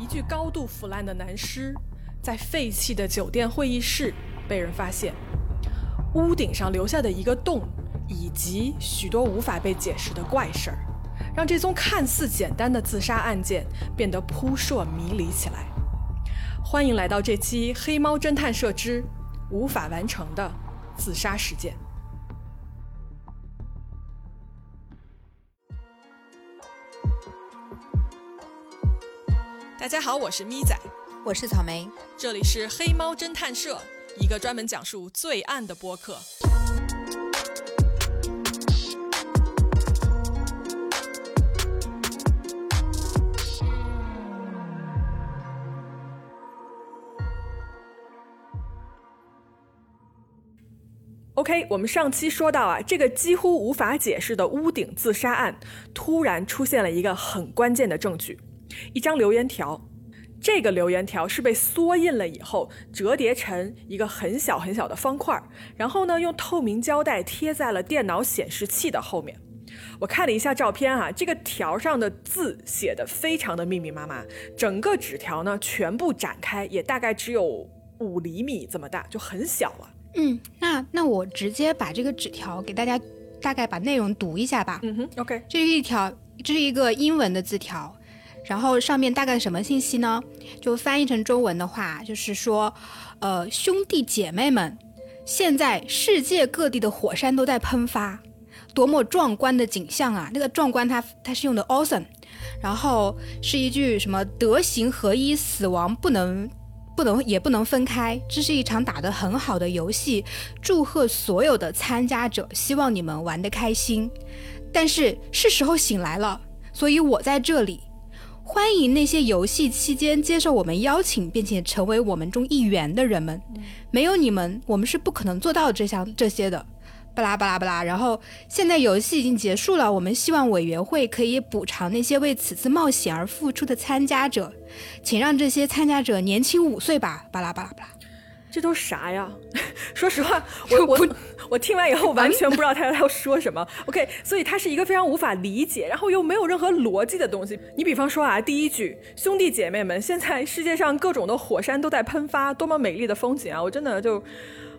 一具高度腐烂的男尸，在废弃的酒店会议室被人发现，屋顶上留下的一个洞，以及许多无法被解释的怪事儿，让这宗看似简单的自杀案件变得扑朔迷离起来。欢迎来到这期《黑猫侦探社之无法完成的自杀事件》。大家好，我是咪仔，我是草莓，这里是黑猫侦探社，一个专门讲述罪案的播客。OK，我们上期说到啊，这个几乎无法解释的屋顶自杀案，突然出现了一个很关键的证据。一张留言条，这个留言条是被缩印了以后折叠成一个很小很小的方块，然后呢用透明胶带贴在了电脑显示器的后面。我看了一下照片啊，这个条上的字写的非常的密密麻麻，整个纸条呢全部展开也大概只有五厘米这么大，就很小了。嗯，那那我直接把这个纸条给大家大概把内容读一下吧。嗯哼，OK，这是一条，这是一个英文的字条。然后上面大概什么信息呢？就翻译成中文的话，就是说，呃，兄弟姐妹们，现在世界各地的火山都在喷发，多么壮观的景象啊！那个壮观，它它是用的 awesome，然后是一句什么德行合一，死亡不能不能也不能分开。这是一场打得很好的游戏，祝贺所有的参加者，希望你们玩得开心。但是是时候醒来了，所以我在这里。欢迎那些游戏期间接受我们邀请并且成为我们中一员的人们，没有你们，我们是不可能做到这项这些的。巴拉巴拉巴拉。然后现在游戏已经结束了，我们希望委员会可以补偿那些为此次冒险而付出的参加者，请让这些参加者年轻五岁吧。巴拉巴拉巴拉。这都啥呀？说实话，我我我听完以后完全不知道他要说什么。OK，所以它是一个非常无法理解，然后又没有任何逻辑的东西。你比方说啊，第一句“兄弟姐妹们，现在世界上各种的火山都在喷发，多么美丽的风景啊！”我真的就。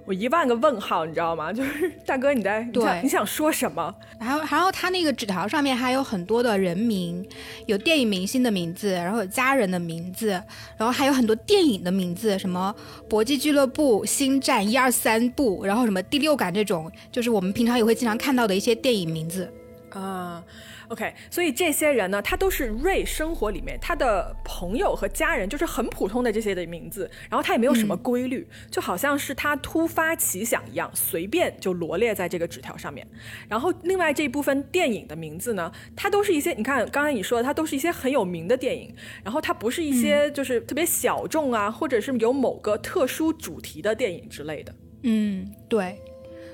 我一万个问号，你知道吗？就是大哥，你在对，你想说什么？然后，然后他那个纸条上面还有很多的人名，有电影明星的名字，然后有家人的名字，然后还有很多电影的名字，什么《搏击俱乐部》《星战》一二三部，然后什么《第六感》这种，就是我们平常也会经常看到的一些电影名字啊。OK，所以这些人呢，他都是瑞生活里面他的朋友和家人，就是很普通的这些的名字，然后他也没有什么规律，就好像是他突发奇想一样，随便就罗列在这个纸条上面。然后另外这一部分电影的名字呢，它都是一些，你看刚才你说的，它都是一些很有名的电影，然后它不是一些就是特别小众啊，或者是有某个特殊主题的电影之类的。嗯，对，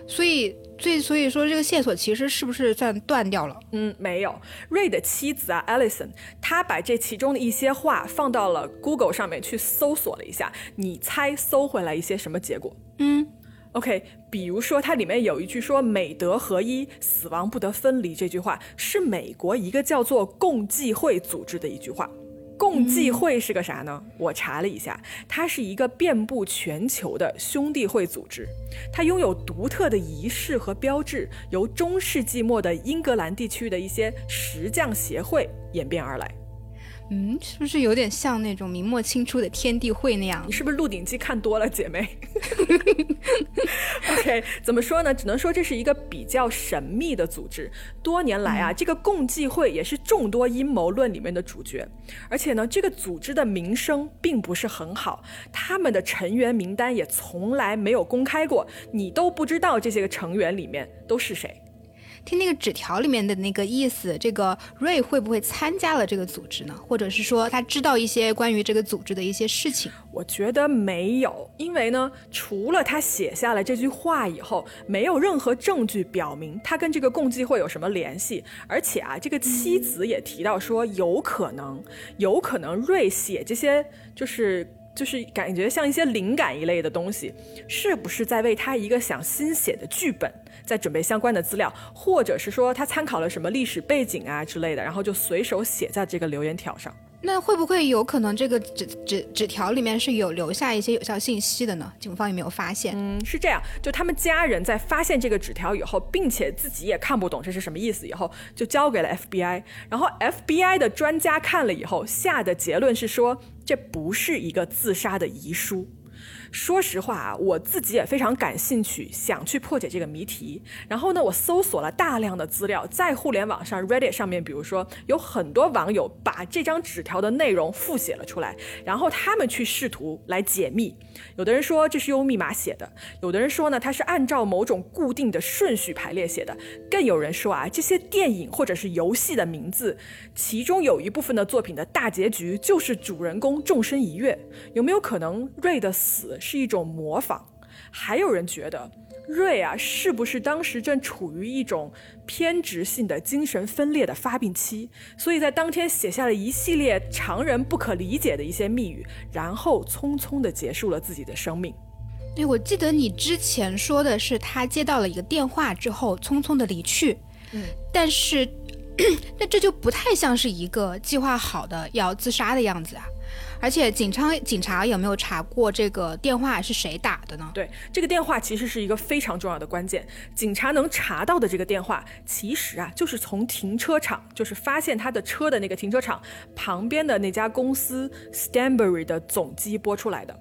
所以。所以，所以说这个线索其实是不是算断掉了？嗯，没有。瑞的妻子啊，Alison，她把这其中的一些话放到了 Google 上面去搜索了一下，你猜搜回来一些什么结果？嗯，OK，比如说它里面有一句说“美德合一，死亡不得分离”这句话，是美国一个叫做共济会组织的一句话。共济会是个啥呢？我查了一下，它是一个遍布全球的兄弟会组织，它拥有独特的仪式和标志，由中世纪末的英格兰地区的一些石匠协会演变而来。嗯，是不是有点像那种明末清初的天地会那样？你是不是《鹿鼎记》看多了，姐妹？OK，怎么说呢？只能说这是一个比较神秘的组织。多年来啊，这个共济会也是众多阴谋论里面的主角。而且呢，这个组织的名声并不是很好，他们的成员名单也从来没有公开过，你都不知道这些个成员里面都是谁。听那个纸条里面的那个意思，这个瑞会不会参加了这个组织呢？或者是说他知道一些关于这个组织的一些事情？我觉得没有，因为呢，除了他写下了这句话以后，没有任何证据表明他跟这个共济会有什么联系。而且啊，这个妻子也提到说，有可能，有可能瑞写这些就是。就是感觉像一些灵感一类的东西，是不是在为他一个想新写的剧本在准备相关的资料，或者是说他参考了什么历史背景啊之类的，然后就随手写在这个留言条上。那会不会有可能这个纸纸纸条里面是有留下一些有效信息的呢？警方有没有发现？嗯，是这样，就他们家人在发现这个纸条以后，并且自己也看不懂这是什么意思以后，就交给了 FBI。然后 FBI 的专家看了以后，下的结论是说，这不是一个自杀的遗书。说实话啊，我自己也非常感兴趣，想去破解这个谜题。然后呢，我搜索了大量的资料，在互联网上 Reddit 上面，比如说有很多网友把这张纸条的内容复写了出来，然后他们去试图来解密。有的人说这是用密码写的，有的人说呢，它是按照某种固定的顺序排列写的，更有人说啊，这些电影或者是游戏的名字，其中有一部分的作品的大结局就是主人公纵身一跃。有没有可能瑞的死？是一种模仿，还有人觉得瑞啊，是不是当时正处于一种偏执性的精神分裂的发病期，所以在当天写下了一系列常人不可理解的一些密语，然后匆匆的结束了自己的生命。哎，我记得你之前说的是他接到了一个电话之后匆匆的离去，嗯，但是 那这就不太像是一个计划好的要自杀的样子啊。而且警察警察有没有查过这个电话是谁打的呢？对，这个电话其实是一个非常重要的关键。警察能查到的这个电话，其实啊就是从停车场，就是发现他的车的那个停车场旁边的那家公司 Stanbury 的总机拨出来的。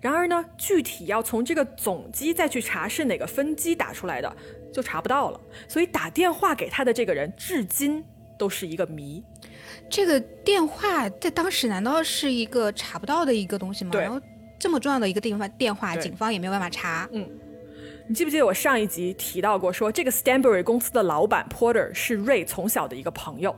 然而呢，具体要从这个总机再去查是哪个分机打出来的，就查不到了。所以打电话给他的这个人，至今都是一个谜。这个电话在当时难道是一个查不到的一个东西吗？然后这么重要的一个地方电话，警方也没有办法查。嗯，你记不记得我上一集提到过，说这个 Stanbury 公司的老板 Porter 是瑞从小的一个朋友。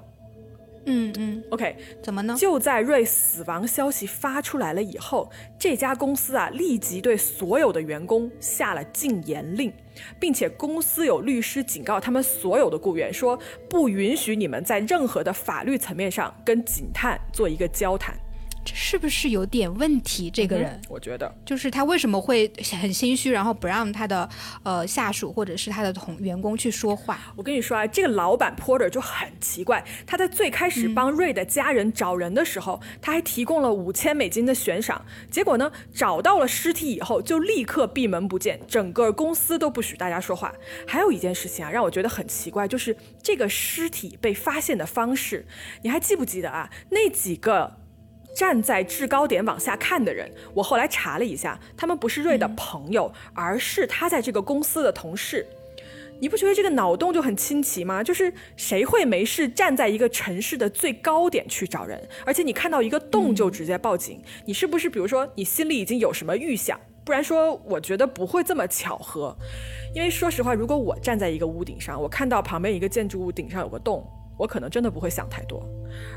嗯嗯，OK，怎么呢？就在瑞死亡消息发出来了以后，这家公司啊立即对所有的员工下了禁言令，并且公司有律师警告他们所有的雇员说，不允许你们在任何的法律层面上跟警探做一个交谈。这是不是有点问题？这个人，我觉得就是他为什么会很心虚，然后不让他的呃下属或者是他的同员工去说话？我跟你说啊，这个老板 Porter 就很奇怪，他在最开始帮瑞的家人找人的时候，他还提供了五千美金的悬赏，结果呢，找到了尸体以后就立刻闭门不见，整个公司都不许大家说话。还有一件事情啊，让我觉得很奇怪，就是这个尸体被发现的方式，你还记不记得啊？那几个。站在制高点往下看的人，我后来查了一下，他们不是瑞的朋友，而是他在这个公司的同事。你不觉得这个脑洞就很清奇吗？就是谁会没事站在一个城市的最高点去找人，而且你看到一个洞就直接报警？你是不是比如说你心里已经有什么预想？不然说我觉得不会这么巧合。因为说实话，如果我站在一个屋顶上，我看到旁边一个建筑物顶上有个洞。我可能真的不会想太多，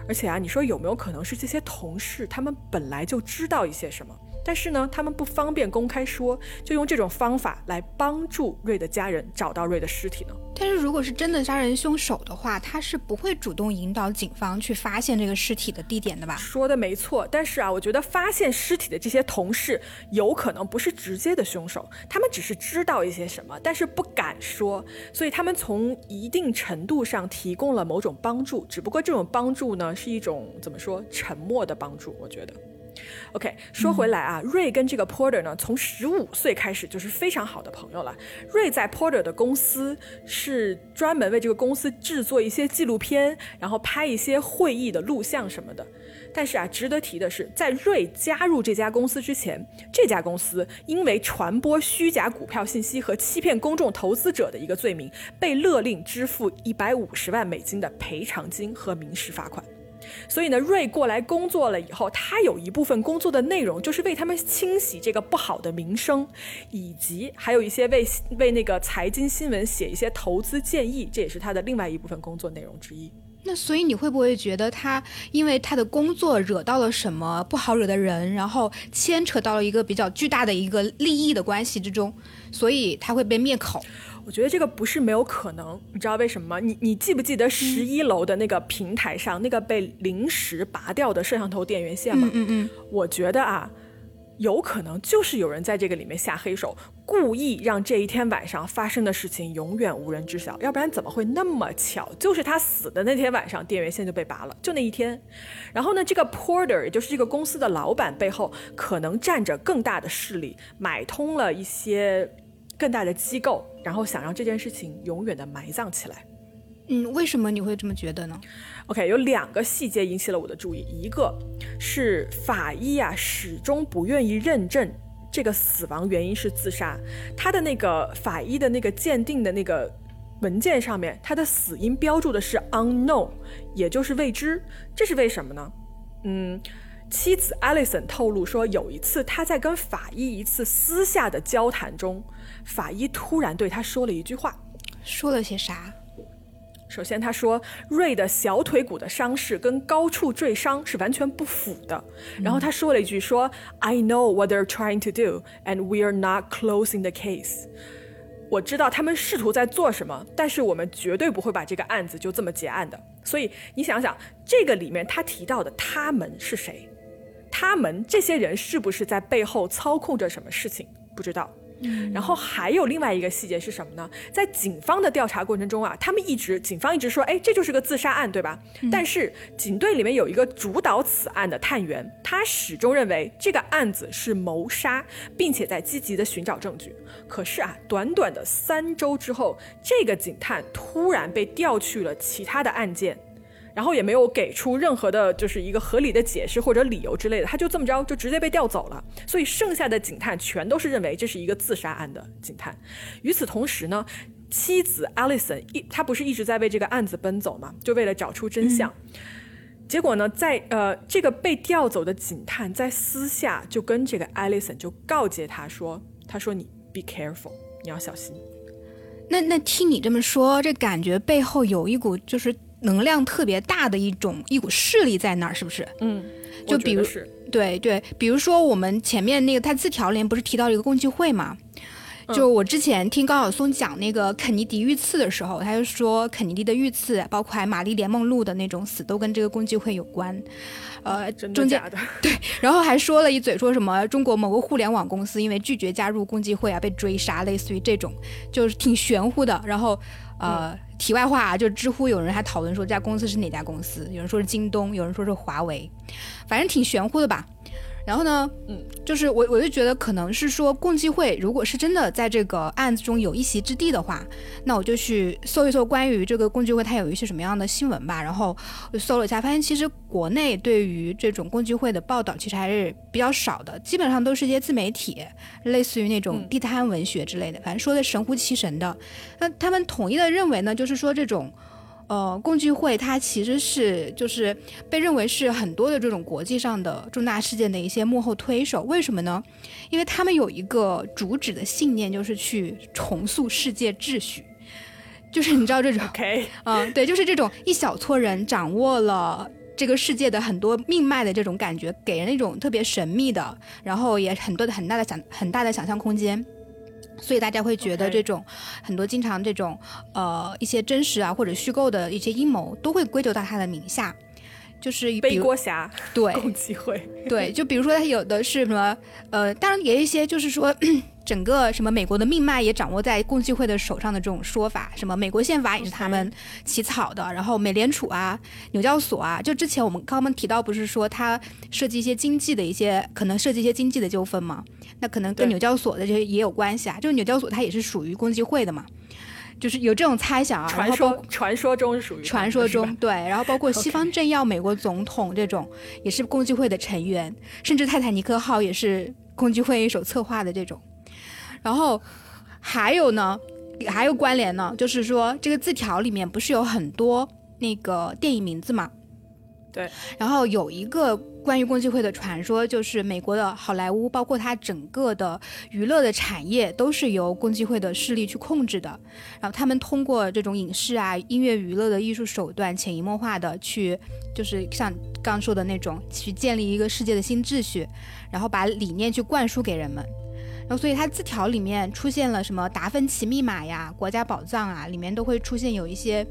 而且啊，你说有没有可能是这些同事他们本来就知道一些什么？但是呢，他们不方便公开说，就用这种方法来帮助瑞的家人找到瑞的尸体呢？但是如果是真的杀人凶手的话，他是不会主动引导警方去发现这个尸体的地点的吧？说的没错，但是啊，我觉得发现尸体的这些同事有可能不是直接的凶手，他们只是知道一些什么，但是不敢说，所以他们从一定程度上提供了某种帮助，只不过这种帮助呢，是一种怎么说，沉默的帮助，我觉得。OK，说回来啊，瑞跟这个 Porter 呢，从十五岁开始就是非常好的朋友了。瑞在 Porter 的公司是专门为这个公司制作一些纪录片，然后拍一些会议的录像什么的。但是啊，值得提的是，在瑞加入这家公司之前，这家公司因为传播虚假股票信息和欺骗公众投资者的一个罪名，被勒令支付一百五十万美金的赔偿金和民事罚款。所以呢，瑞过来工作了以后，他有一部分工作的内容就是为他们清洗这个不好的名声，以及还有一些为为那个财经新闻写一些投资建议，这也是他的另外一部分工作内容之一。那所以你会不会觉得他因为他的工作惹到了什么不好惹的人，然后牵扯到了一个比较巨大的一个利益的关系之中，所以他会被灭口？我觉得这个不是没有可能，你知道为什么吗？你你记不记得十一楼的那个平台上那个被临时拔掉的摄像头电源线吗？嗯嗯。我觉得啊，有可能就是有人在这个里面下黑手，故意让这一天晚上发生的事情永远无人知晓。要不然怎么会那么巧？就是他死的那天晚上，电源线就被拔了，就那一天。然后呢，这个 Porter 也就是这个公司的老板背后，可能站着更大的势力，买通了一些更大的机构，然后想让这件事情永远的埋葬起来。嗯，为什么你会这么觉得呢？OK，有两个细节引起了我的注意，一个是法医啊始终不愿意认证这个死亡原因是自杀，他的那个法医的那个鉴定的那个文件上面，他的死因标注的是 unknown，也就是未知，这是为什么呢？嗯，妻子 Alison 透露说，有一次他在跟法医一次私下的交谈中，法医突然对他说了一句话，说了些啥？首先，他说瑞的小腿骨的伤势跟高处坠伤是完全不符的。然后他说了一句说：“I know what they're trying to do, and we are not closing the case。”我知道他们试图在做什么，但是我们绝对不会把这个案子就这么结案的。所以你想想，这个里面他提到的他们是谁？他们这些人是不是在背后操控着什么事情？不知道。然后还有另外一个细节是什么呢？在警方的调查过程中啊，他们一直警方一直说，哎，这就是个自杀案，对吧？但是警队里面有一个主导此案的探员，他始终认为这个案子是谋杀，并且在积极的寻找证据。可是啊，短短的三周之后，这个警探突然被调去了其他的案件。然后也没有给出任何的，就是一个合理的解释或者理由之类的，他就这么着就直接被调走了。所以剩下的警探全都是认为这是一个自杀案的警探。与此同时呢，妻子 Alison 一他不是一直在为这个案子奔走吗？就为了找出真相。结果呢，在呃这个被调走的警探在私下就跟这个 Alison 就告诫他说：“他说你 be careful，你要小心。”那那听你这么说，这感觉背后有一股就是。能量特别大的一种一股势力在那儿，是不是？嗯，就比如对对，比如说我们前面那个他字条里面不是提到了一个共济会嘛？就我之前听高晓松讲那个肯尼迪遇刺的时候，他就说肯尼迪的遇刺，包括玛丽莲梦露的那种死，都跟这个共济会有关。呃，中间 对，然后还说了一嘴，说什么中国某个互联网公司因为拒绝加入共济会啊被追杀，类似于这种，就是挺玄乎的。然后呃。题外话啊，就知乎有人还讨论说这家公司是哪家公司，有人说是京东，有人说是华为，反正挺玄乎的吧。然后呢，嗯，就是我我就觉得可能是说共济会如果是真的在这个案子中有一席之地的话，那我就去搜一搜关于这个共济会它有一些什么样的新闻吧。然后搜了一下，发现其实国内对于这种共济会的报道其实还是比较少的，基本上都是一些自媒体，类似于那种地摊文学之类的，反正说的神乎其神的。那他们统一的认为呢，就是说这种。呃，共济会它其实是就是被认为是很多的这种国际上的重大事件的一些幕后推手，为什么呢？因为他们有一个主旨的信念，就是去重塑世界秩序，就是你知道这种 嗯，对，就是这种一小撮人掌握了这个世界的很多命脉的这种感觉，给人一种特别神秘的，然后也很多的很大的想很大的想象空间。所以大家会觉得这种很多经常这种呃一些真实啊或者虚构的一些阴谋都会归咎到他的名下，就是背锅侠对。共济会。对，就比如说他有的是什么呃，当然也有一些就是说整个什么美国的命脉也掌握在共济会的手上的这种说法，什么美国宪法也是他们起草的，然后美联储啊、纽交所啊，就之前我们刚刚提到不是说它涉及一些经济的一些可能涉及一些经济的纠纷嘛？那可能跟纽交所的这些也有关系啊，就是纽交所它也是属于共济会的嘛，就是有这种猜想啊。传说传说中是属于传说中对，然后包括西方政要、美国总统这种也是共济会的成员，甚至泰坦尼克号也是共济会一手策划的这种。然后还有呢，还有关联呢，就是说这个字条里面不是有很多那个电影名字嘛？对，然后有一个关于共济会的传说，就是美国的好莱坞，包括它整个的娱乐的产业，都是由共济会的势力去控制的。然后他们通过这种影视啊、音乐娱乐的艺术手段，潜移默化的去，就是像刚说的那种，去建立一个世界的新秩序，然后把理念去灌输给人们。然后，所以它字条里面出现了什么达芬奇密码呀、国家宝藏啊，里面都会出现有一些，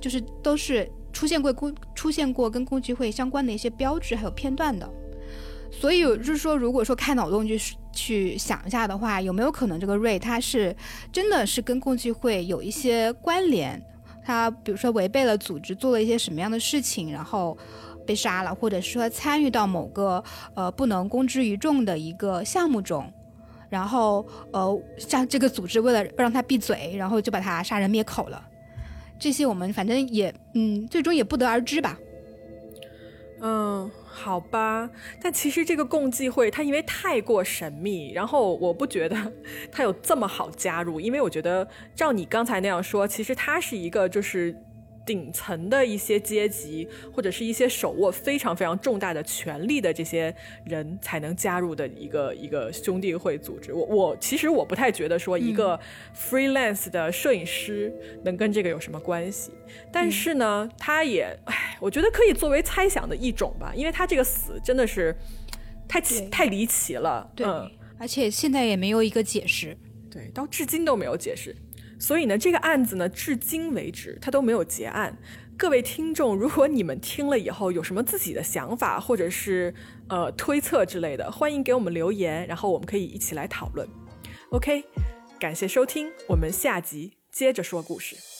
就是都是。出现过共出现过跟共济会相关的一些标志还有片段的，所以就是说，如果说开脑洞去去想一下的话，有没有可能这个瑞他是真的是跟共济会有一些关联？他比如说违背了组织，做了一些什么样的事情，然后被杀了，或者说参与到某个呃不能公之于众的一个项目中，然后呃像这个组织为了让他闭嘴，然后就把他杀人灭口了。这些我们反正也嗯，最终也不得而知吧。嗯。好吧，但其实这个共济会它因为太过神秘，然后我不觉得它有这么好加入，因为我觉得照你刚才那样说，其实它是一个就是。顶层的一些阶级，或者是一些手握非常非常重大的权力的这些人才能加入的一个一个兄弟会组织。我我其实我不太觉得说一个 freelance 的摄影师能跟这个有什么关系。但是呢，他也，哎，我觉得可以作为猜想的一种吧，因为他这个死真的是太奇太离奇了。对，而且现在也没有一个解释。对，到至今都没有解释。所以呢，这个案子呢，至今为止它都没有结案。各位听众，如果你们听了以后有什么自己的想法，或者是呃推测之类的，欢迎给我们留言，然后我们可以一起来讨论。OK，感谢收听，我们下集接着说故事。